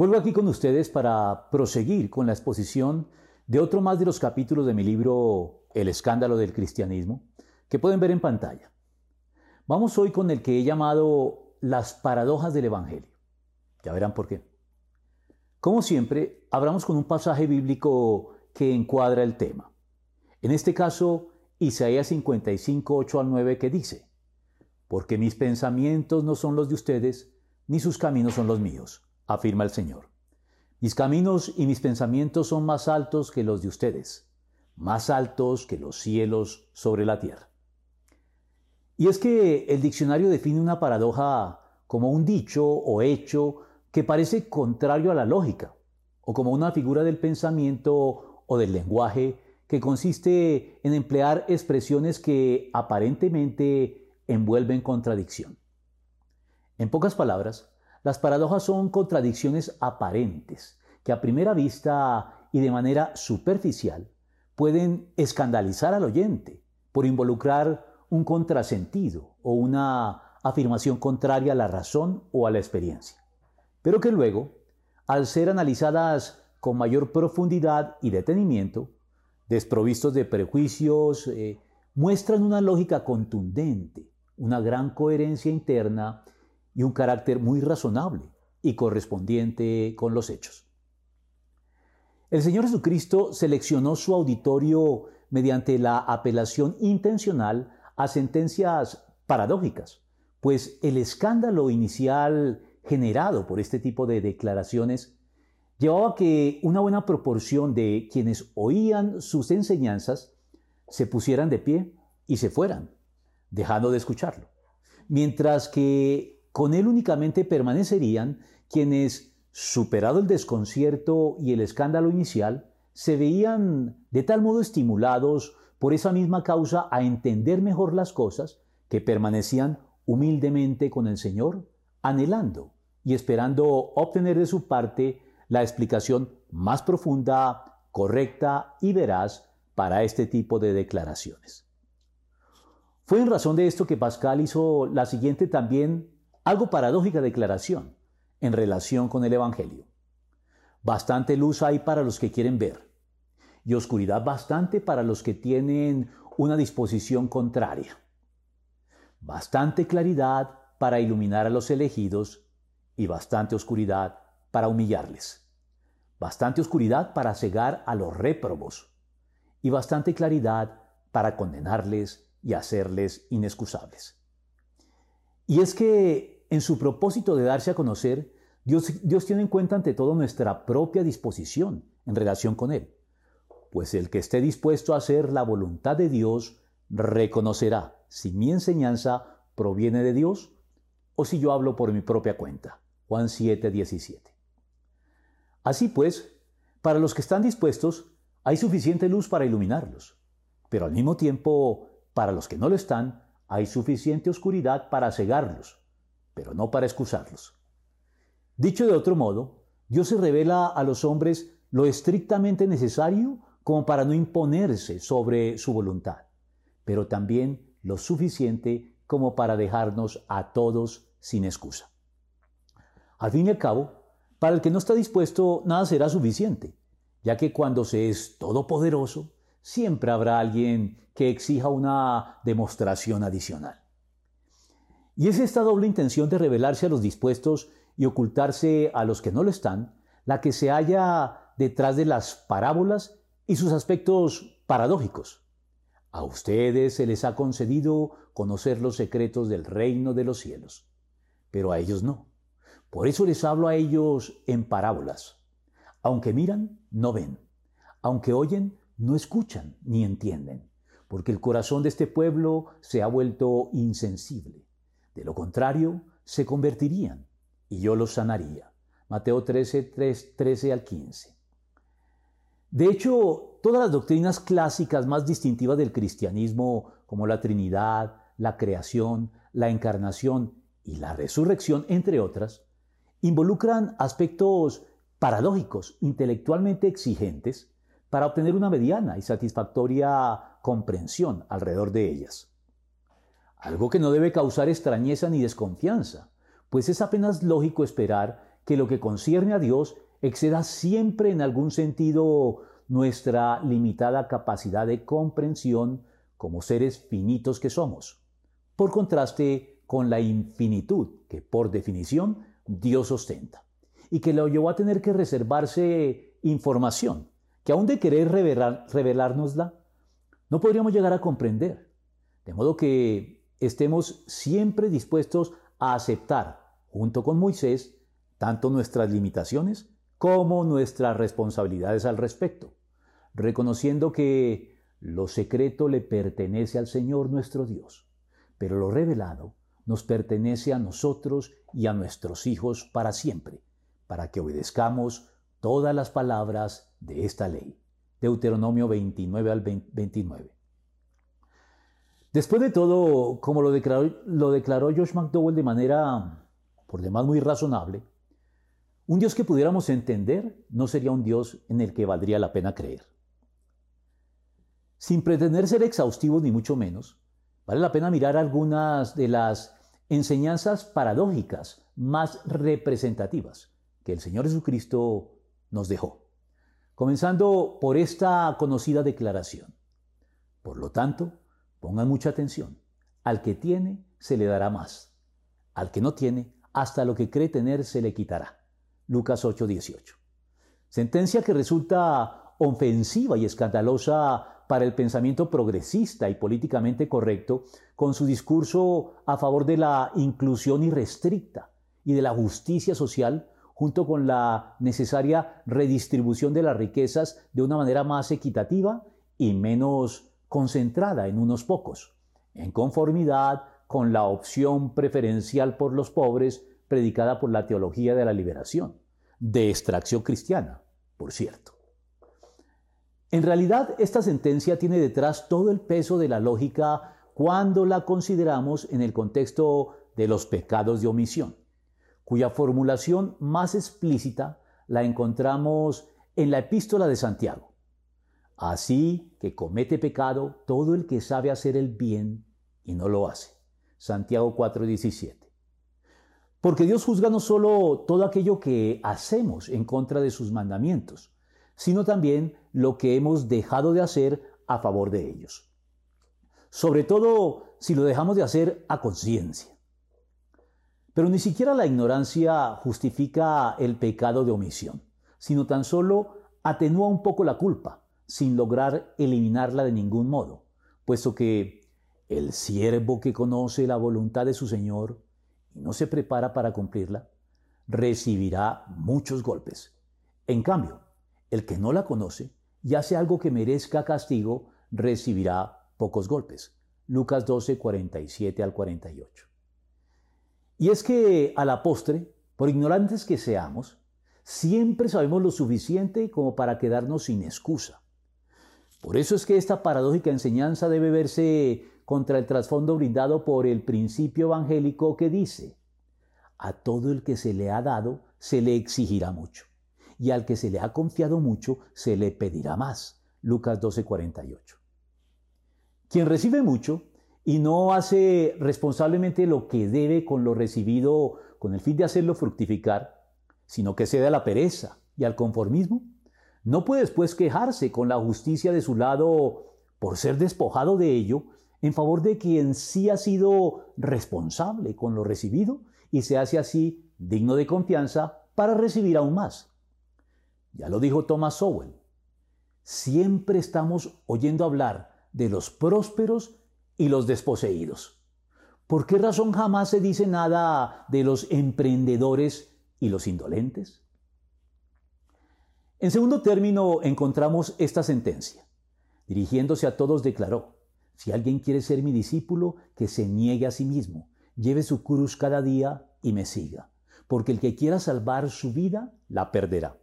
Vuelvo aquí con ustedes para proseguir con la exposición de otro más de los capítulos de mi libro El escándalo del cristianismo, que pueden ver en pantalla. Vamos hoy con el que he llamado Las paradojas del Evangelio. Ya verán por qué. Como siempre, hablamos con un pasaje bíblico que encuadra el tema. En este caso, Isaías 55, 8 al 9, que dice, Porque mis pensamientos no son los de ustedes, ni sus caminos son los míos afirma el Señor. Mis caminos y mis pensamientos son más altos que los de ustedes, más altos que los cielos sobre la tierra. Y es que el diccionario define una paradoja como un dicho o hecho que parece contrario a la lógica, o como una figura del pensamiento o del lenguaje que consiste en emplear expresiones que aparentemente envuelven contradicción. En pocas palabras, las paradojas son contradicciones aparentes que a primera vista y de manera superficial pueden escandalizar al oyente por involucrar un contrasentido o una afirmación contraria a la razón o a la experiencia, pero que luego, al ser analizadas con mayor profundidad y detenimiento, desprovistos de prejuicios, eh, muestran una lógica contundente, una gran coherencia interna y un carácter muy razonable y correspondiente con los hechos. El Señor Jesucristo seleccionó su auditorio mediante la apelación intencional a sentencias paradójicas, pues el escándalo inicial generado por este tipo de declaraciones llevaba a que una buena proporción de quienes oían sus enseñanzas se pusieran de pie y se fueran, dejando de escucharlo, mientras que con él únicamente permanecerían quienes, superado el desconcierto y el escándalo inicial, se veían de tal modo estimulados por esa misma causa a entender mejor las cosas que permanecían humildemente con el Señor, anhelando y esperando obtener de su parte la explicación más profunda, correcta y veraz para este tipo de declaraciones. Fue en razón de esto que Pascal hizo la siguiente también algo paradójica declaración en relación con el Evangelio. Bastante luz hay para los que quieren ver y oscuridad bastante para los que tienen una disposición contraria. Bastante claridad para iluminar a los elegidos y bastante oscuridad para humillarles. Bastante oscuridad para cegar a los réprobos y bastante claridad para condenarles y hacerles inexcusables. Y es que en su propósito de darse a conocer, Dios, tiene en cuenta ante todo nuestra propia disposición en relación con Él. Pues el que esté dispuesto a hacer la voluntad de Dios reconocerá si mi enseñanza proviene de Dios o si yo hablo por mi propia cuenta. Juan 7, 17. Así pues, para los que están dispuestos, hay suficiente luz para iluminarlos, pero al mismo tiempo, para los que no lo están, hay suficiente oscuridad para cegarlos, pero no para excusarlos. Dicho de otro modo, Dios se revela a los hombres lo estrictamente necesario como para no imponerse sobre su voluntad, pero también lo suficiente como para dejarnos a todos sin excusa. Al fin y al cabo, para el que no está dispuesto, nada será suficiente, ya que cuando se es todopoderoso, siempre habrá alguien que exija una demostración adicional. Y es esta doble intención de revelarse a los dispuestos y ocultarse a los que no lo están, la que se halla detrás de las parábolas y sus aspectos paradójicos. A ustedes se les ha concedido conocer los secretos del reino de los cielos, pero a ellos no. Por eso les hablo a ellos en parábolas. Aunque miran, no ven. Aunque oyen, no escuchan ni entienden, porque el corazón de este pueblo se ha vuelto insensible. De lo contrario, se convertirían y yo los sanaría. Mateo 13, 13 al 15. De hecho, todas las doctrinas clásicas más distintivas del cristianismo, como la Trinidad, la creación, la encarnación y la resurrección, entre otras, involucran aspectos paradójicos, intelectualmente exigentes, para obtener una mediana y satisfactoria comprensión alrededor de ellas. Algo que no debe causar extrañeza ni desconfianza, pues es apenas lógico esperar que lo que concierne a Dios exceda siempre en algún sentido nuestra limitada capacidad de comprensión como seres finitos que somos, por contraste con la infinitud que por definición Dios ostenta, y que lo llevó a tener que reservarse información que aún de querer revelar, revelárnosla, no podríamos llegar a comprender. De modo que estemos siempre dispuestos a aceptar, junto con Moisés, tanto nuestras limitaciones como nuestras responsabilidades al respecto, reconociendo que lo secreto le pertenece al Señor nuestro Dios, pero lo revelado nos pertenece a nosotros y a nuestros hijos para siempre, para que obedezcamos todas las palabras de esta ley. Deuteronomio 29 al 29. Después de todo, como lo declaró, lo declaró Josh McDowell de manera, por demás, muy razonable, un Dios que pudiéramos entender no sería un Dios en el que valdría la pena creer. Sin pretender ser exhaustivos ni mucho menos, vale la pena mirar algunas de las enseñanzas paradójicas más representativas que el Señor Jesucristo nos dejó. Comenzando por esta conocida declaración. Por lo tanto, pongan mucha atención. Al que tiene, se le dará más. Al que no tiene, hasta lo que cree tener se le quitará. Lucas 8:18. Sentencia que resulta ofensiva y escandalosa para el pensamiento progresista y políticamente correcto con su discurso a favor de la inclusión irrestricta y de la justicia social junto con la necesaria redistribución de las riquezas de una manera más equitativa y menos concentrada en unos pocos, en conformidad con la opción preferencial por los pobres predicada por la teología de la liberación, de extracción cristiana, por cierto. En realidad, esta sentencia tiene detrás todo el peso de la lógica cuando la consideramos en el contexto de los pecados de omisión cuya formulación más explícita la encontramos en la epístola de Santiago. Así que comete pecado todo el que sabe hacer el bien y no lo hace. Santiago 4:17. Porque Dios juzga no solo todo aquello que hacemos en contra de sus mandamientos, sino también lo que hemos dejado de hacer a favor de ellos. Sobre todo si lo dejamos de hacer a conciencia. Pero ni siquiera la ignorancia justifica el pecado de omisión, sino tan solo atenúa un poco la culpa, sin lograr eliminarla de ningún modo, puesto que el siervo que conoce la voluntad de su Señor y no se prepara para cumplirla, recibirá muchos golpes. En cambio, el que no la conoce y hace algo que merezca castigo, recibirá pocos golpes. Lucas 12, 47 al 48. Y es que a la postre, por ignorantes que seamos, siempre sabemos lo suficiente como para quedarnos sin excusa. Por eso es que esta paradójica enseñanza debe verse contra el trasfondo brindado por el principio evangélico que dice, a todo el que se le ha dado se le exigirá mucho, y al que se le ha confiado mucho se le pedirá más. Lucas 12:48. Quien recibe mucho y no hace responsablemente lo que debe con lo recibido con el fin de hacerlo fructificar, sino que cede a la pereza y al conformismo, no puede después quejarse con la justicia de su lado por ser despojado de ello en favor de quien sí ha sido responsable con lo recibido y se hace así digno de confianza para recibir aún más. Ya lo dijo Thomas Sowell, siempre estamos oyendo hablar de los prósperos y los desposeídos. ¿Por qué razón jamás se dice nada de los emprendedores y los indolentes? En segundo término encontramos esta sentencia. Dirigiéndose a todos declaró, si alguien quiere ser mi discípulo, que se niegue a sí mismo, lleve su cruz cada día y me siga. porque el que quiera salvar su vida, la perderá.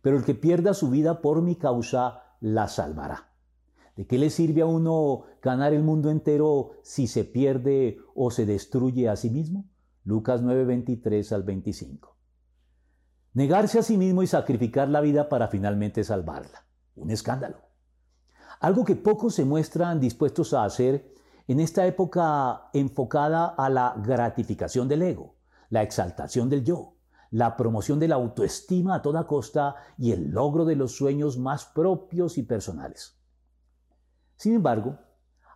Pero el que pierda su vida por mi causa, la salvará. ¿De qué le sirve a uno ganar el mundo entero si se pierde o se destruye a sí mismo? Lucas 9, 23 al 25. Negarse a sí mismo y sacrificar la vida para finalmente salvarla. Un escándalo. Algo que pocos se muestran dispuestos a hacer en esta época enfocada a la gratificación del ego, la exaltación del yo, la promoción de la autoestima a toda costa y el logro de los sueños más propios y personales. Sin embargo,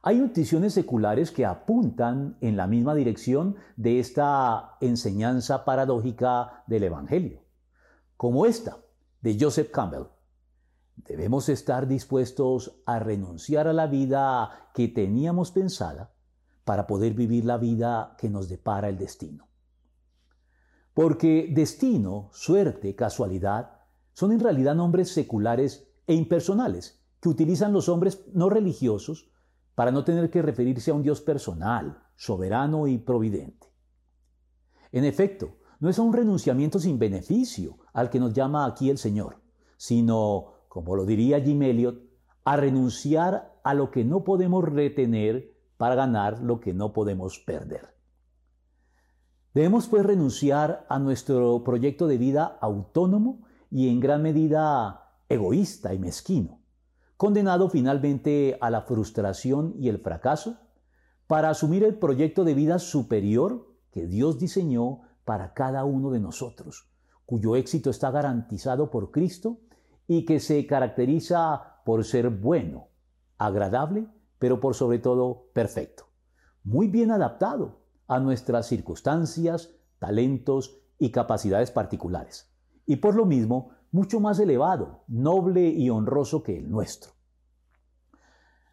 hay nutriciones seculares que apuntan en la misma dirección de esta enseñanza paradójica del Evangelio como esta de Joseph Campbell. Debemos estar dispuestos a renunciar a la vida que teníamos pensada para poder vivir la vida que nos depara el destino. Porque destino, suerte, casualidad son en realidad nombres seculares e impersonales que utilizan los hombres no religiosos para no tener que referirse a un Dios personal, soberano y providente. En efecto, no es un renunciamiento sin beneficio al que nos llama aquí el Señor, sino, como lo diría Jim Elliot, a renunciar a lo que no podemos retener para ganar lo que no podemos perder. Debemos pues renunciar a nuestro proyecto de vida autónomo y en gran medida egoísta y mezquino, condenado finalmente a la frustración y el fracaso, para asumir el proyecto de vida superior que Dios diseñó para cada uno de nosotros, cuyo éxito está garantizado por Cristo y que se caracteriza por ser bueno, agradable, pero por sobre todo perfecto, muy bien adaptado a nuestras circunstancias, talentos y capacidades particulares, y por lo mismo mucho más elevado, noble y honroso que el nuestro.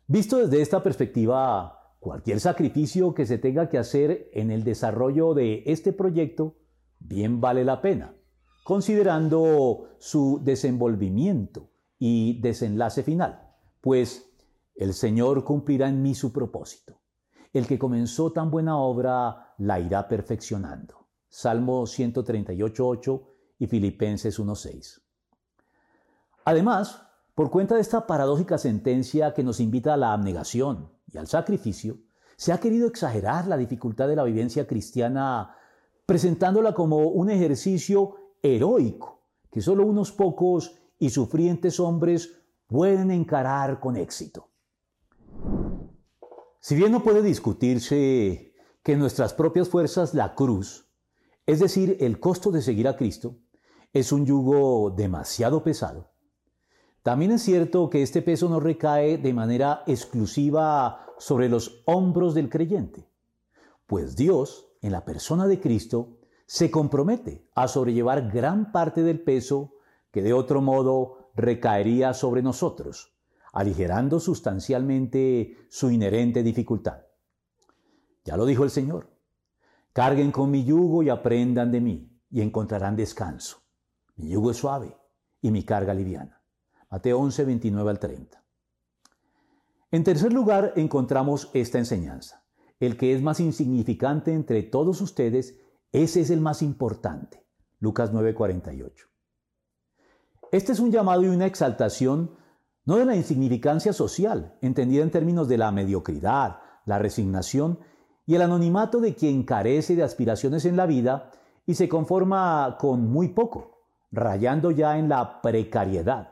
Visto desde esta perspectiva, Cualquier sacrificio que se tenga que hacer en el desarrollo de este proyecto bien vale la pena, considerando su desenvolvimiento y desenlace final, pues el Señor cumplirá en mí su propósito. El que comenzó tan buena obra la irá perfeccionando. Salmo 138.8 y Filipenses 1.6. Además, por cuenta de esta paradójica sentencia que nos invita a la abnegación, y al sacrificio, se ha querido exagerar la dificultad de la vivencia cristiana presentándola como un ejercicio heroico que solo unos pocos y sufrientes hombres pueden encarar con éxito. Si bien no puede discutirse que nuestras propias fuerzas la cruz, es decir, el costo de seguir a Cristo, es un yugo demasiado pesado, también es cierto que este peso no recae de manera exclusiva sobre los hombros del creyente, pues Dios, en la persona de Cristo, se compromete a sobrellevar gran parte del peso que de otro modo recaería sobre nosotros, aligerando sustancialmente su inherente dificultad. Ya lo dijo el Señor, carguen con mi yugo y aprendan de mí, y encontrarán descanso. Mi yugo es suave y mi carga liviana. Mateo 11, 29 al 30. En tercer lugar, encontramos esta enseñanza. El que es más insignificante entre todos ustedes, ese es el más importante. Lucas 9, 48. Este es un llamado y una exaltación no de la insignificancia social, entendida en términos de la mediocridad, la resignación y el anonimato de quien carece de aspiraciones en la vida y se conforma con muy poco, rayando ya en la precariedad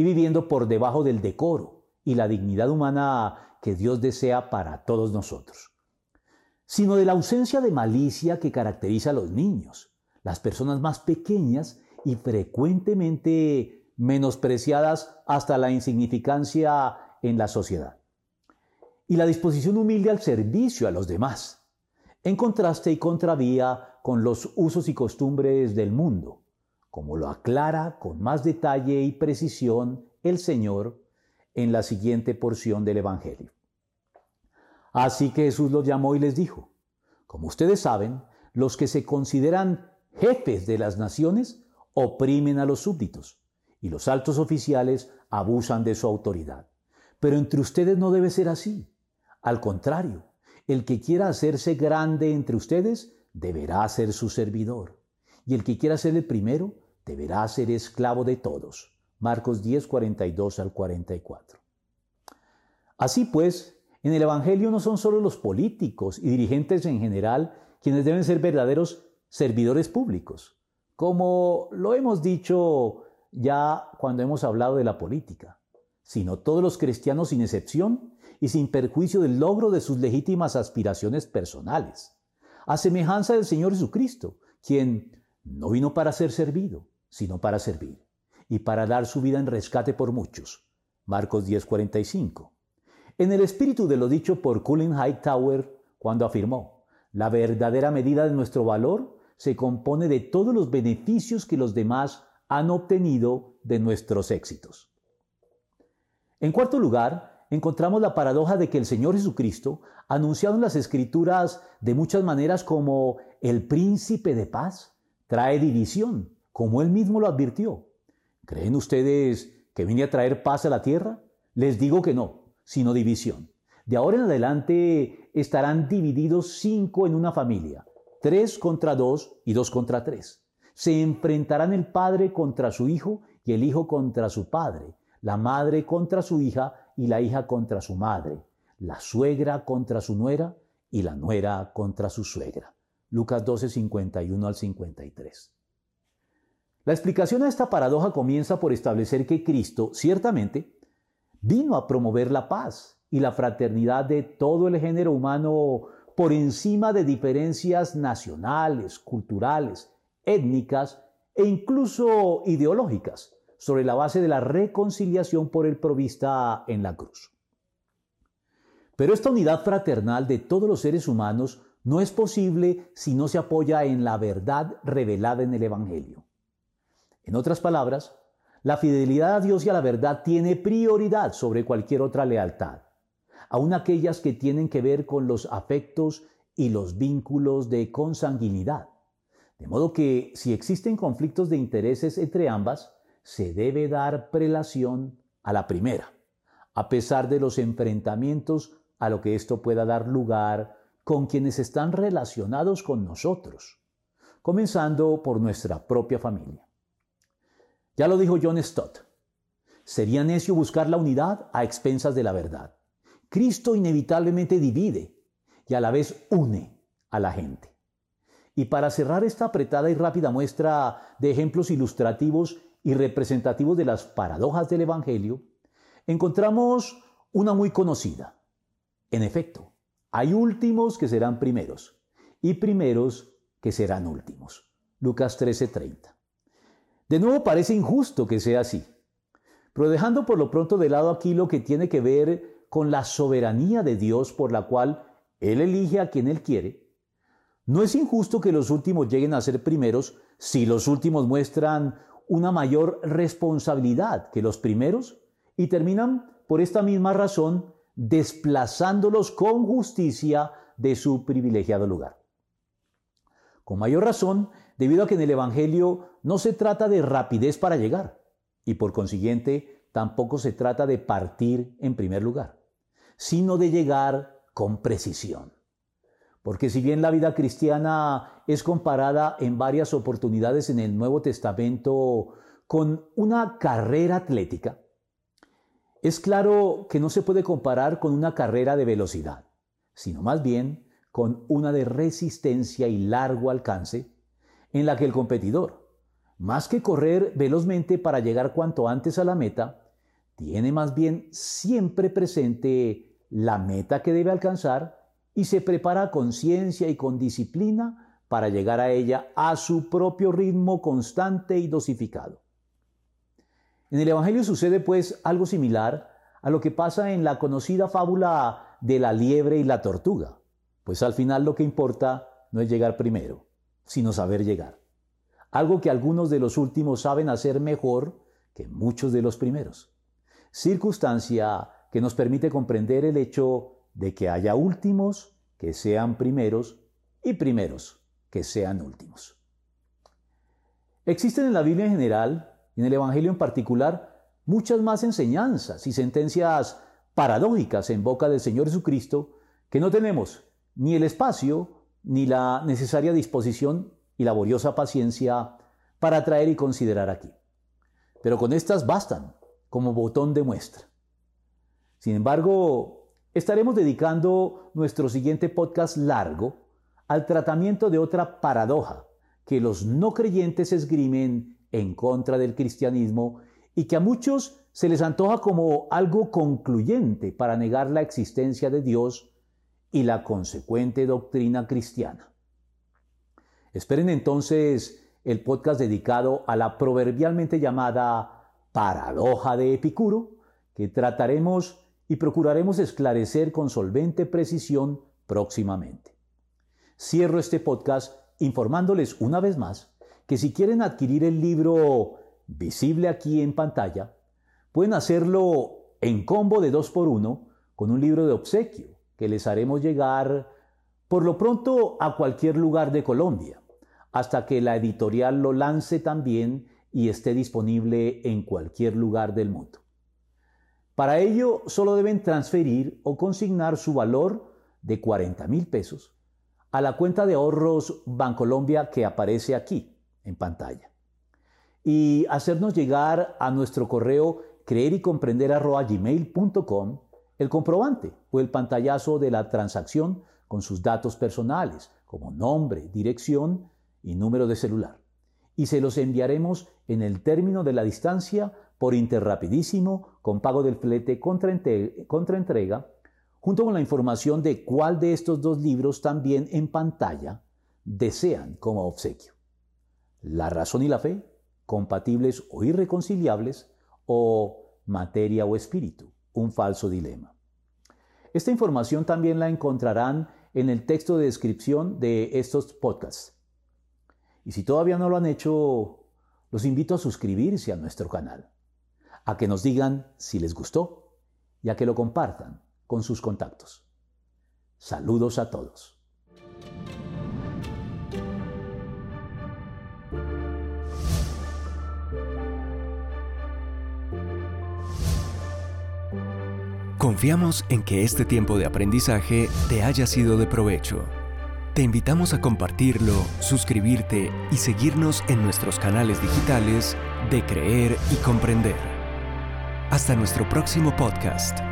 y viviendo por debajo del decoro y la dignidad humana que Dios desea para todos nosotros, sino de la ausencia de malicia que caracteriza a los niños, las personas más pequeñas y frecuentemente menospreciadas hasta la insignificancia en la sociedad, y la disposición humilde al servicio a los demás, en contraste y contravía con los usos y costumbres del mundo, como lo aclara con más detalle y precisión el Señor en la siguiente porción del Evangelio. Así que Jesús los llamó y les dijo, como ustedes saben, los que se consideran jefes de las naciones oprimen a los súbditos y los altos oficiales abusan de su autoridad. Pero entre ustedes no debe ser así. Al contrario, el que quiera hacerse grande entre ustedes deberá ser su servidor y el que quiera ser el primero deberá ser esclavo de todos. Marcos 10, 42 al 44. Así pues, en el Evangelio no son solo los políticos y dirigentes en general quienes deben ser verdaderos servidores públicos, como lo hemos dicho ya cuando hemos hablado de la política, sino todos los cristianos sin excepción y sin perjuicio del logro de sus legítimas aspiraciones personales, a semejanza del Señor Jesucristo, quien no vino para ser servido, sino para servir, y para dar su vida en rescate por muchos. Marcos 10:45. En el espíritu de lo dicho por Colin Hightower cuando afirmó, la verdadera medida de nuestro valor se compone de todos los beneficios que los demás han obtenido de nuestros éxitos. En cuarto lugar, encontramos la paradoja de que el Señor Jesucristo, anunciado en las Escrituras de muchas maneras como el príncipe de paz, trae división, como él mismo lo advirtió. ¿Creen ustedes que vine a traer paz a la tierra? Les digo que no, sino división. De ahora en adelante estarán divididos cinco en una familia, tres contra dos y dos contra tres. Se enfrentarán el padre contra su hijo y el hijo contra su padre, la madre contra su hija y la hija contra su madre, la suegra contra su nuera y la nuera contra su suegra. Lucas 12, 51 al 53. La explicación a esta paradoja comienza por establecer que Cristo, ciertamente, vino a promover la paz y la fraternidad de todo el género humano por encima de diferencias nacionales, culturales, étnicas e incluso ideológicas, sobre la base de la reconciliación por el provista en la cruz. Pero esta unidad fraternal de todos los seres humanos no es posible si no se apoya en la verdad revelada en el Evangelio. En otras palabras, la fidelidad a Dios y a la verdad tiene prioridad sobre cualquier otra lealtad, aun aquellas que tienen que ver con los afectos y los vínculos de consanguinidad. De modo que si existen conflictos de intereses entre ambas, se debe dar prelación a la primera, a pesar de los enfrentamientos a lo que esto pueda dar lugar con quienes están relacionados con nosotros, comenzando por nuestra propia familia. Ya lo dijo John Stott. Sería necio buscar la unidad a expensas de la verdad. Cristo inevitablemente divide y a la vez une a la gente. Y para cerrar esta apretada y rápida muestra de ejemplos ilustrativos y representativos de las paradojas del Evangelio, encontramos una muy conocida. En efecto, hay últimos que serán primeros y primeros que serán últimos. Lucas 13:30. De nuevo parece injusto que sea así. Pero dejando por lo pronto de lado aquí lo que tiene que ver con la soberanía de Dios por la cual Él elige a quien Él quiere, no es injusto que los últimos lleguen a ser primeros si los últimos muestran una mayor responsabilidad que los primeros y terminan por esta misma razón desplazándolos con justicia de su privilegiado lugar. Con mayor razón, debido a que en el Evangelio no se trata de rapidez para llegar y por consiguiente tampoco se trata de partir en primer lugar, sino de llegar con precisión. Porque si bien la vida cristiana es comparada en varias oportunidades en el Nuevo Testamento con una carrera atlética, es claro que no se puede comparar con una carrera de velocidad, sino más bien con una de resistencia y largo alcance en la que el competidor, más que correr velozmente para llegar cuanto antes a la meta, tiene más bien siempre presente la meta que debe alcanzar y se prepara a conciencia y con disciplina para llegar a ella a su propio ritmo constante y dosificado. En el Evangelio sucede pues algo similar a lo que pasa en la conocida fábula de la liebre y la tortuga, pues al final lo que importa no es llegar primero, sino saber llegar. Algo que algunos de los últimos saben hacer mejor que muchos de los primeros. Circunstancia que nos permite comprender el hecho de que haya últimos que sean primeros y primeros que sean últimos. Existen en la Biblia en general en el Evangelio en particular muchas más enseñanzas y sentencias paradójicas en boca del Señor Jesucristo que no tenemos ni el espacio ni la necesaria disposición y laboriosa paciencia para traer y considerar aquí. Pero con estas bastan como botón de muestra. Sin embargo, estaremos dedicando nuestro siguiente podcast largo al tratamiento de otra paradoja que los no creyentes esgrimen en contra del cristianismo y que a muchos se les antoja como algo concluyente para negar la existencia de Dios y la consecuente doctrina cristiana. Esperen entonces el podcast dedicado a la proverbialmente llamada paradoja de Epicuro, que trataremos y procuraremos esclarecer con solvente precisión próximamente. Cierro este podcast informándoles una vez más que si quieren adquirir el libro visible aquí en pantalla, pueden hacerlo en combo de 2 por 1 con un libro de obsequio que les haremos llegar por lo pronto a cualquier lugar de Colombia, hasta que la editorial lo lance también y esté disponible en cualquier lugar del mundo. Para ello solo deben transferir o consignar su valor de 40 mil pesos a la cuenta de ahorros Bancolombia que aparece aquí en pantalla y hacernos llegar a nuestro correo creer y comprender gmail.com el comprobante o el pantallazo de la transacción con sus datos personales como nombre, dirección y número de celular. Y se los enviaremos en el término de la distancia por Interrapidísimo con pago del flete contra, contra entrega, junto con la información de cuál de estos dos libros también en pantalla desean como obsequio. La razón y la fe, compatibles o irreconciliables, o materia o espíritu, un falso dilema. Esta información también la encontrarán en el texto de descripción de estos podcasts. Y si todavía no lo han hecho, los invito a suscribirse a nuestro canal, a que nos digan si les gustó y a que lo compartan con sus contactos. Saludos a todos. Confiamos en que este tiempo de aprendizaje te haya sido de provecho. Te invitamos a compartirlo, suscribirte y seguirnos en nuestros canales digitales de Creer y Comprender. Hasta nuestro próximo podcast.